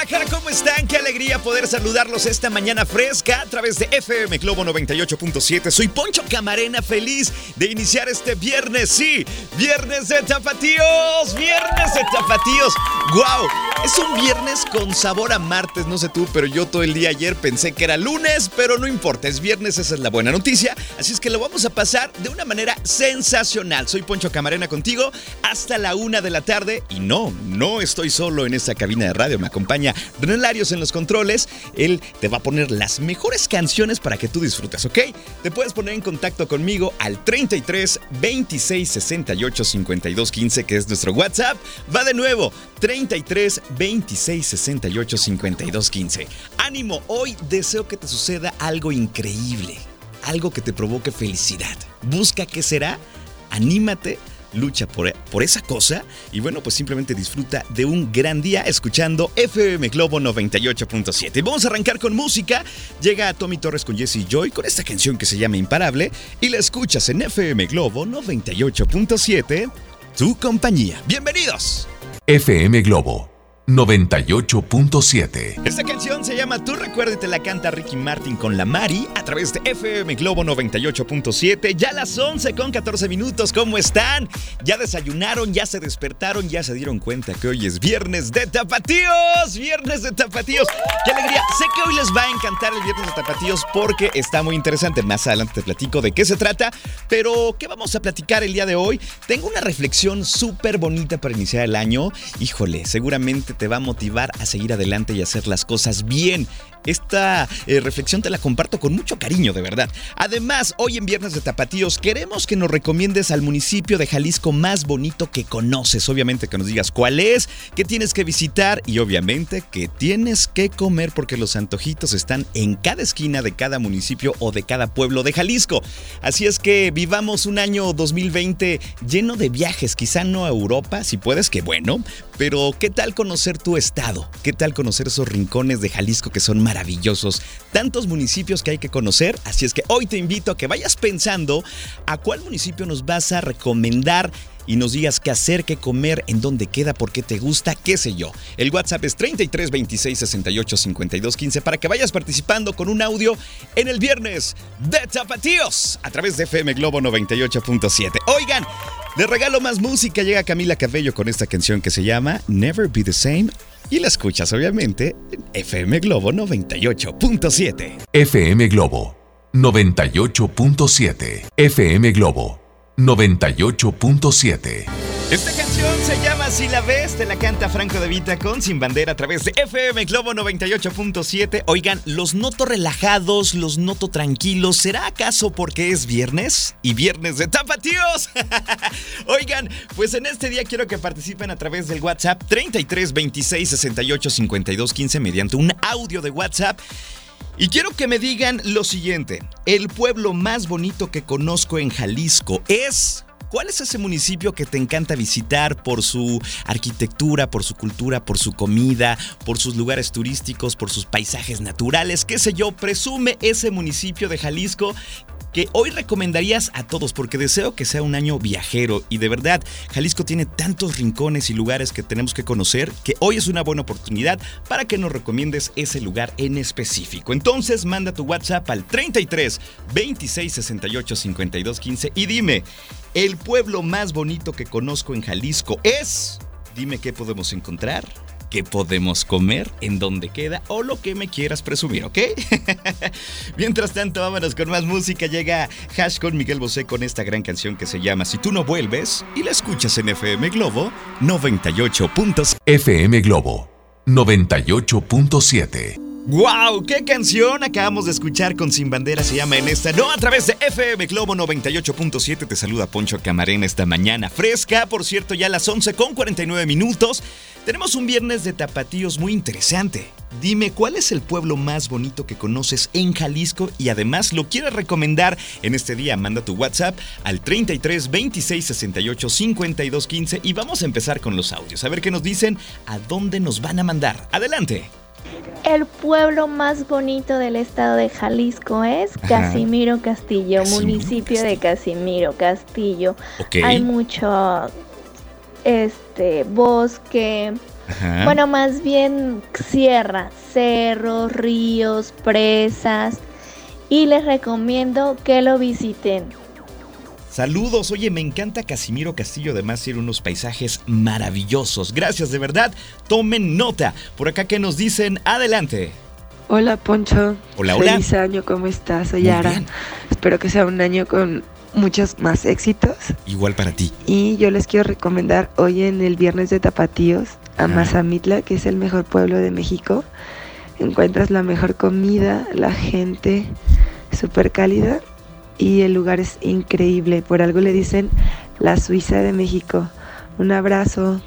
Guadalajara, ¿cómo están? Qué alegría poder saludarlos esta mañana fresca a través de FM Globo 98.7. Soy Poncho Camarena, feliz de iniciar este viernes, sí, viernes de tapatíos, viernes de tapatíos. ¡Wow! Es un viernes con sabor a martes, no sé tú, pero yo todo el día ayer pensé que era lunes, pero no importa, es viernes, esa es la buena noticia. Así es que lo vamos a pasar de una manera sensacional. Soy Poncho Camarena contigo hasta la una de la tarde y no, no estoy solo en esta cabina de radio, me acompaña René Larios en los controles. Él te va a poner las mejores canciones para que tú disfrutes, ¿ok? Te puedes poner en contacto conmigo al 33 26 68 52 15, que es nuestro WhatsApp. Va de nuevo, 33 26 68 52 15. Ánimo, hoy deseo que te suceda algo increíble, algo que te provoque felicidad. Busca qué será, anímate lucha por, por, esa cosa y bueno, pues simplemente disfruta de un gran día escuchando FM Globo 98.7. Y vamos a arrancar con música. Llega Tommy Torres con Jesse Joy con esta canción que se llama Imparable y la escuchas en FM Globo 98.7, tu compañía. Bienvenidos. FM Globo 98.7. Esta canción se llama Tu recuerdo y te la canta Ricky Martin con la Mari a través de FM Globo 98.7. Ya las 11 con 14 minutos. ¿Cómo están? ¿Ya desayunaron? ¿Ya se despertaron? ¿Ya se dieron cuenta que hoy es viernes de tapatíos? Viernes de tapatíos. ¡Qué alegría! Sé que hoy les va a encantar el viernes de tapatíos porque está muy interesante. Más adelante te platico de qué se trata. Pero, ¿qué vamos a platicar el día de hoy? Tengo una reflexión súper bonita para iniciar el año. Híjole, seguramente te va a motivar a seguir adelante y hacer las cosas bien. Esta eh, reflexión te la comparto con mucho cariño, de verdad. Además, hoy en Viernes de Tapatíos queremos que nos recomiendes al municipio de Jalisco más bonito que conoces. Obviamente que nos digas cuál es, qué tienes que visitar y obviamente que tienes que comer porque los antojitos están en cada esquina de cada municipio o de cada pueblo de Jalisco. Así es que vivamos un año 2020 lleno de viajes, quizá no a Europa, si puedes, que bueno, pero ¿qué tal conocer tu estado? ¿Qué tal conocer esos rincones de Jalisco que son maravillosos? Tantos municipios que hay que conocer, así es que hoy te invito a que vayas pensando a cuál municipio nos vas a recomendar y nos digas qué hacer, qué comer, en dónde queda, por qué te gusta, qué sé yo. El WhatsApp es 33 26 68 52 15 para que vayas participando con un audio en el viernes de Tapatíos a través de FM Globo 98.7. Oigan, de regalo más música llega Camila Cabello con esta canción que se llama Never Be the Same. Y la escuchas obviamente en FM Globo 98.7. FM Globo 98.7. FM Globo 98.7. Esta canción se llama Si la ves, te la canta Franco de Vita con Sin Bandera a través de FM Globo 98.7. Oigan, los noto relajados, los noto tranquilos. ¿Será acaso porque es viernes? Y viernes de tapatíos. Oigan, pues en este día quiero que participen a través del WhatsApp 33 26 68 52 15 mediante un audio de WhatsApp. Y quiero que me digan lo siguiente, el pueblo más bonito que conozco en Jalisco es... ¿Cuál es ese municipio que te encanta visitar por su arquitectura, por su cultura, por su comida, por sus lugares turísticos, por sus paisajes naturales? ¿Qué sé yo? Presume ese municipio de Jalisco que hoy recomendarías a todos porque deseo que sea un año viajero y de verdad Jalisco tiene tantos rincones y lugares que tenemos que conocer que hoy es una buena oportunidad para que nos recomiendes ese lugar en específico. Entonces manda tu WhatsApp al 33 26 68 52 15 y dime, el pueblo más bonito que conozco en Jalisco es... Dime qué podemos encontrar. Qué podemos comer, en dónde queda o lo que me quieras presumir, ¿ok? Mientras tanto, vámonos con más música. Llega Hash con Miguel Bosé con esta gran canción que se llama Si tú no vuelves y la escuchas en FM Globo 98. FM Globo 98.7. ¡Wow! ¡Qué canción acabamos de escuchar con Sin Bandera! Se llama En esta, no a través de FM Globo 98.7. Te saluda Poncho Camarena esta mañana fresca. Por cierto, ya a las 11 con 49 minutos. Tenemos un viernes de tapatíos muy interesante. Dime, ¿cuál es el pueblo más bonito que conoces en Jalisco y además lo quieres recomendar en este día? Manda tu WhatsApp al 33 26 68 52 15 y vamos a empezar con los audios. A ver qué nos dicen, a dónde nos van a mandar. Adelante. El pueblo más bonito del estado de Jalisco es Casimiro Castillo, municipio de Casimiro Castillo. Hay mucho este bosque, bueno, más bien sierra, cerros, ríos, presas. Y les recomiendo que lo visiten. Saludos, oye, me encanta Casimiro Castillo, además tiene unos paisajes maravillosos. Gracias, de verdad. Tomen nota. Por acá que nos dicen, adelante. Hola, Poncho. Hola, hola. Feliz año, ¿cómo estás? Soy Ara. Espero que sea un año con muchos más éxitos. Igual para ti. Y yo les quiero recomendar hoy en el viernes de Tapatíos a Mazamitla, que es el mejor pueblo de México. Encuentras la mejor comida, la gente súper cálida y el lugar es increíble. Por algo le dicen la Suiza de México. Un abrazo.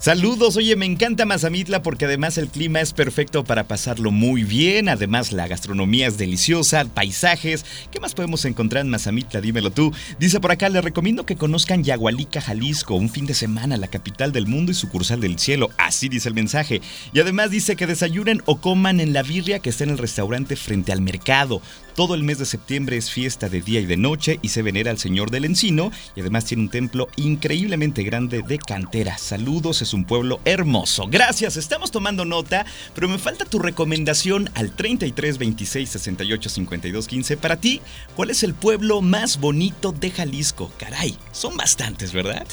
Saludos, oye, me encanta Mazamitla porque además el clima es perfecto para pasarlo muy bien, además la gastronomía es deliciosa, paisajes, ¿qué más podemos encontrar en Mazamitla? Dímelo tú. Dice por acá, le recomiendo que conozcan Yagualica, Jalisco, un fin de semana, la capital del mundo y sucursal del cielo, así dice el mensaje. Y además dice que desayunen o coman en la birria que está en el restaurante frente al mercado. Todo el mes de septiembre es fiesta de día y de noche y se venera al Señor del Encino y además tiene un templo increíblemente grande de cantera. Saludos, es un pueblo hermoso. Gracias, estamos tomando nota, pero me falta tu recomendación al 33 26 68 52 15. Para ti, ¿cuál es el pueblo más bonito de Jalisco? Caray, son bastantes, ¿verdad?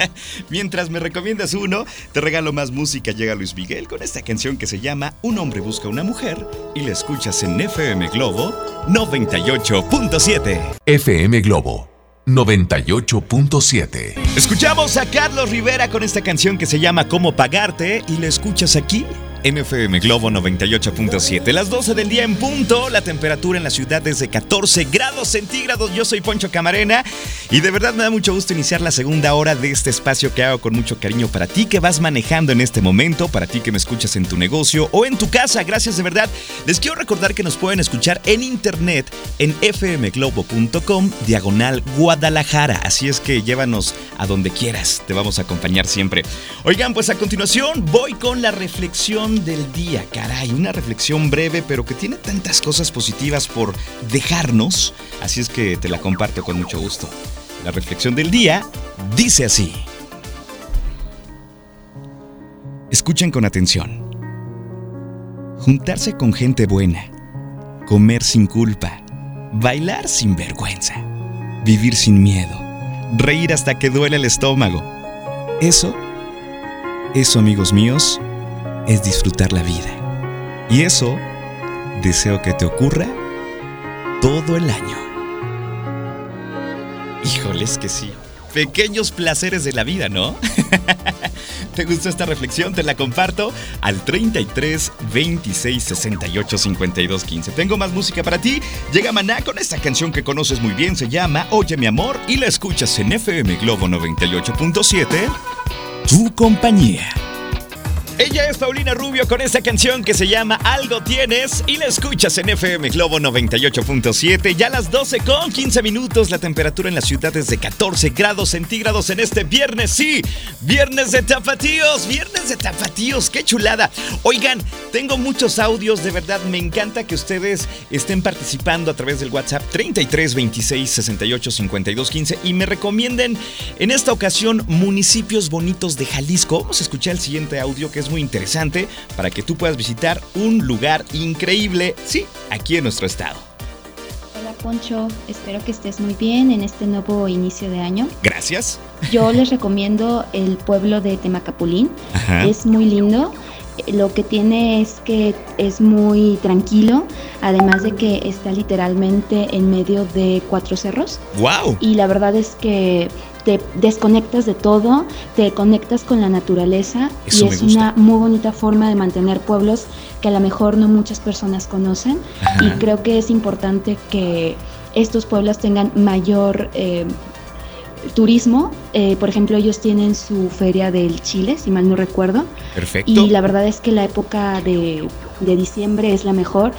Mientras me recomiendas uno, te regalo más música. Llega Luis Miguel con esta canción que se llama Un hombre busca una mujer y la escuchas en FM Globo 98.7. FM Globo 98.7. Escuchamos a Carlos Rivera con esta canción que se llama Cómo pagarte y la escuchas aquí MFM Globo 98.7. Las 12 del día en punto, la temperatura en la ciudad es de 14 grados centígrados. Yo soy Poncho Camarena y de verdad me da mucho gusto iniciar la segunda hora de este espacio que hago con mucho cariño para ti que vas manejando en este momento, para ti que me escuchas en tu negocio o en tu casa. Gracias de verdad. Les quiero recordar que nos pueden escuchar en internet en fmglobo.com diagonal Guadalajara. Así es que llévanos a donde quieras. Te vamos a acompañar siempre. Oigan, pues a continuación voy con la reflexión del día, caray, una reflexión breve, pero que tiene tantas cosas positivas por dejarnos, así es que te la comparto con mucho gusto. La reflexión del día dice así. Escuchen con atención. Juntarse con gente buena, comer sin culpa, bailar sin vergüenza, vivir sin miedo, reír hasta que duele el estómago. Eso, eso amigos míos, es disfrutar la vida. Y eso deseo que te ocurra todo el año. Híjoles que sí. Pequeños placeres de la vida, ¿no? ¿Te gustó esta reflexión? Te la comparto al 33 26 68 52 15. Tengo más música para ti. Llega Maná con esta canción que conoces muy bien. Se llama Oye mi amor y la escuchas en FM Globo 98.7. Tu compañía. Ella es Paulina Rubio con esta canción que se llama Algo Tienes y la escuchas en FM Globo 98.7. Ya a las 12 con 15 minutos, la temperatura en la ciudad es de 14 grados centígrados en este viernes. Sí, viernes de tapatíos, viernes de tapatíos, qué chulada. Oigan, tengo muchos audios, de verdad me encanta que ustedes estén participando a través del WhatsApp 33 26 68 52 15 y me recomienden en esta ocasión municipios bonitos de Jalisco. Vamos a escuchar el siguiente audio que es muy interesante para que tú puedas visitar un lugar increíble, sí, aquí en nuestro estado. Hola Poncho. Espero que estés muy bien en este nuevo inicio de año. Gracias. Yo les recomiendo el pueblo de Temacapulín. Es muy lindo. Lo que tiene es que es muy tranquilo, además de que está literalmente en medio de cuatro cerros. ¡Wow! Y la verdad es que te desconectas de todo, te conectas con la naturaleza y es una muy bonita forma de mantener pueblos que a lo mejor no muchas personas conocen y creo que es importante que estos pueblos tengan mayor eh, turismo. Eh, por ejemplo, ellos tienen su feria del Chile, si mal no recuerdo. Perfecto. Y la verdad es que la época de, de diciembre es la mejor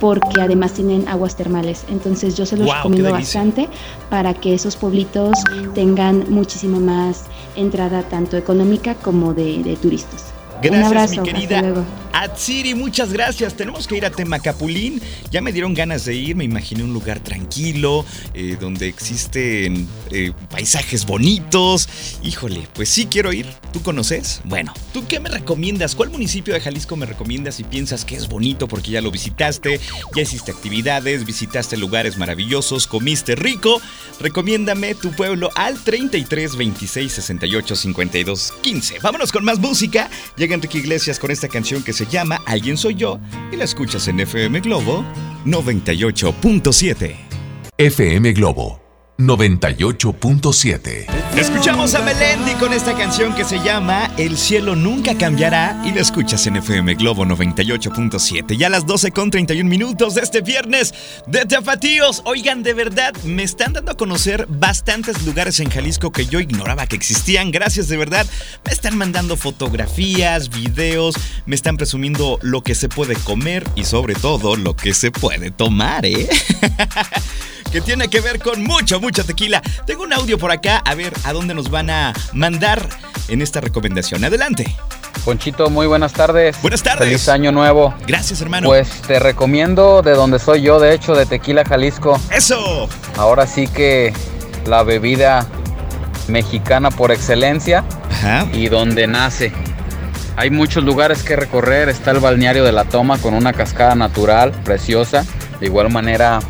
porque además tienen aguas termales. Entonces yo se los recomiendo bastante para que esos pueblitos tengan muchísima más entrada tanto económica como de, de turistas. Gracias, Un abrazo, mi querida Atsiri, muchas gracias. Tenemos que ir a Temacapulín. Ya me dieron ganas de ir. Me imaginé un lugar tranquilo, eh, donde existen eh, paisajes bonitos. Híjole, pues sí quiero ir. ¿Tú conoces? Bueno, ¿tú qué me recomiendas? ¿Cuál municipio de Jalisco me recomiendas si piensas que es bonito porque ya lo visitaste, ya hiciste actividades, visitaste lugares maravillosos, comiste rico? Recomiéndame tu pueblo al 33 26 68 52 15. Vámonos con más música. Llega Enrique Iglesias con esta canción que se llama Alguien Soy Yo y la escuchas en FM Globo 98.7. FM Globo 98.7. Escuchamos a Melendi con esta canción que se llama El cielo nunca cambiará y la escuchas en FM Globo 98.7. Ya a las 12 con 31 minutos de este viernes de Tapatíos. Oigan, de verdad, me están dando a conocer bastantes lugares en Jalisco que yo ignoraba que existían. Gracias, de verdad. Me están mandando fotografías, videos, me están presumiendo lo que se puede comer y sobre todo lo que se puede tomar, ¿eh? que tiene que ver con mucho, mucha tequila. Tengo un audio por acá, a ver a dónde nos van a mandar en esta recomendación. Adelante. Ponchito, muy buenas tardes. Buenas tardes. Feliz año nuevo. Gracias, hermano. Pues te recomiendo de donde soy yo, de hecho, de Tequila, Jalisco. ¡Eso! Ahora sí que la bebida mexicana por excelencia Ajá. y donde nace. Hay muchos lugares que recorrer. Está el balneario de la Toma con una cascada natural preciosa. De igual manera,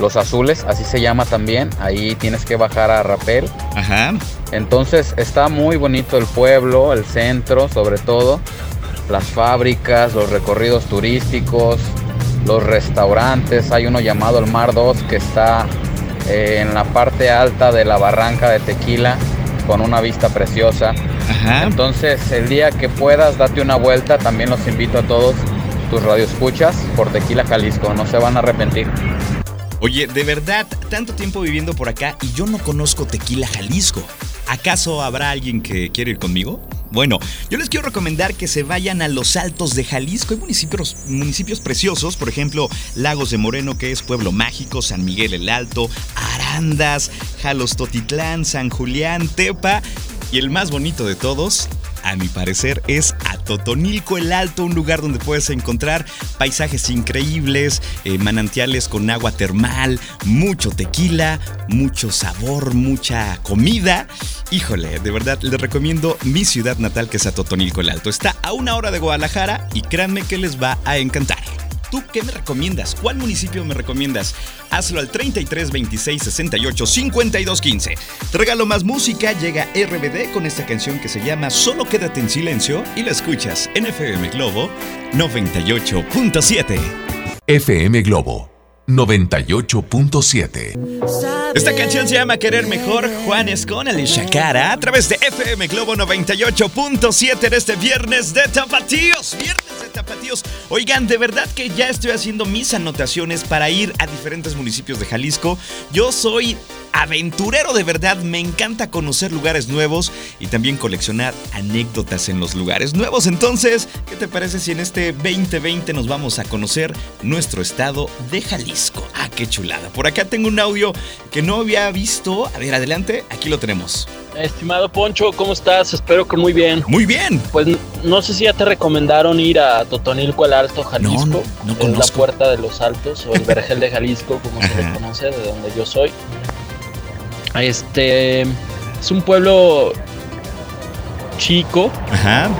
los Azules, así se llama también. Ahí tienes que bajar a Rapel. Ajá. Entonces está muy bonito el pueblo, el centro sobre todo, las fábricas, los recorridos turísticos, los restaurantes. Hay uno llamado el Mar 2 que está eh, en la parte alta de la barranca de Tequila con una vista preciosa. Ajá. Entonces el día que puedas date una vuelta, también los invito a todos tus radioescuchas por Tequila Jalisco, no se van a arrepentir. Oye, de verdad, tanto tiempo viviendo por acá y yo no conozco Tequila Jalisco. ¿Acaso habrá alguien que quiere ir conmigo? Bueno, yo les quiero recomendar que se vayan a los Altos de Jalisco. Hay municipios, municipios preciosos, por ejemplo, Lagos de Moreno, que es pueblo mágico, San Miguel el Alto, Arandas, Jalostotitlán, San Julián, Tepa y el más bonito de todos, a mi parecer, es Totonilco el Alto, un lugar donde puedes encontrar paisajes increíbles, eh, manantiales con agua termal, mucho tequila, mucho sabor, mucha comida. Híjole, de verdad les recomiendo mi ciudad natal que es Totonilco el Alto. Está a una hora de Guadalajara y créanme que les va a encantar. ¿Tú qué me recomiendas? ¿Cuál municipio me recomiendas? Hazlo al 33 26 68 52 15. Te regalo más música, llega RBD con esta canción que se llama Solo quédate en silencio y la escuchas en FM Globo 98.7. FM Globo 98.7. Esta canción se llama Querer Mejor, Juan Esconal y Shakara, a través de FM Globo 98.7 en este viernes de Tapatíos. Viernes Oigan, de verdad que ya estoy haciendo mis anotaciones para ir a diferentes municipios de Jalisco. Yo soy aventurero de verdad, me encanta conocer lugares nuevos y también coleccionar anécdotas en los lugares nuevos. Entonces, ¿qué te parece si en este 2020 nos vamos a conocer nuestro estado de Jalisco? Ah, qué chulada. Por acá tengo un audio que no había visto. A ver, adelante, aquí lo tenemos. Estimado Poncho, ¿cómo estás? Espero que muy bien. Muy bien. Pues no sé si ya te recomendaron ir a Totonilco el Alto, Jalisco. No, no, no Es la Puerta de los Altos o el Vergel de Jalisco, como se le conoce, de donde yo soy. Este es un pueblo chico. Ajá.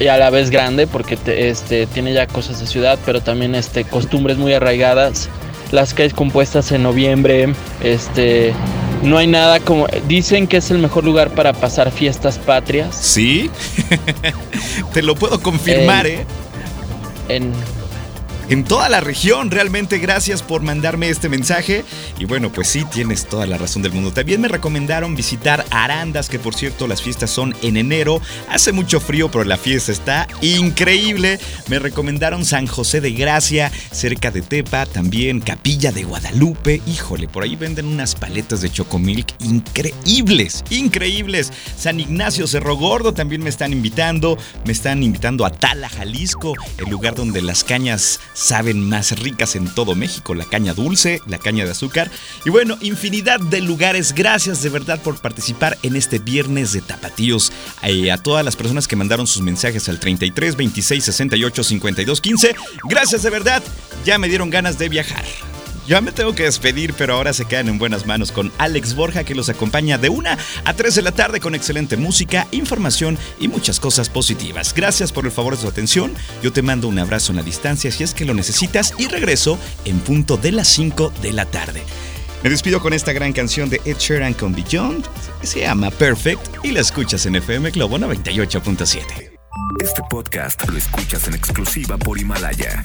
Y a la vez grande porque este, tiene ya cosas de ciudad, pero también este, costumbres muy arraigadas las calles compuestas en noviembre, este, no hay nada como. Dicen que es el mejor lugar para pasar fiestas patrias. Sí, te lo puedo confirmar, ¿eh? En en toda la región. Realmente gracias por mandarme este mensaje. Y bueno, pues sí, tienes toda la razón del mundo. También me recomendaron visitar Arandas, que por cierto las fiestas son en enero. Hace mucho frío, pero la fiesta está increíble. Me recomendaron San José de Gracia, cerca de Tepa. También Capilla de Guadalupe. Híjole, por ahí venden unas paletas de Chocomilk increíbles, increíbles. San Ignacio Cerro Gordo también me están invitando. Me están invitando a Tala, Jalisco, el lugar donde las cañas saben más ricas en todo México, la caña dulce, la caña de azúcar y bueno, infinidad de lugares. Gracias de verdad por participar en este viernes de tapatíos. Eh, a todas las personas que mandaron sus mensajes al 33 26 68 52 15. Gracias de verdad, ya me dieron ganas de viajar. Ya me tengo que despedir, pero ahora se quedan en buenas manos con Alex Borja que los acompaña de una a 3 de la tarde con excelente música, información y muchas cosas positivas. Gracias por el favor de su atención. Yo te mando un abrazo en la distancia si es que lo necesitas y regreso en punto de las 5 de la tarde. Me despido con esta gran canción de Ed Sheeran con Beyond, se llama Perfect y la escuchas en FM Globo 98.7. Este podcast lo escuchas en exclusiva por Himalaya.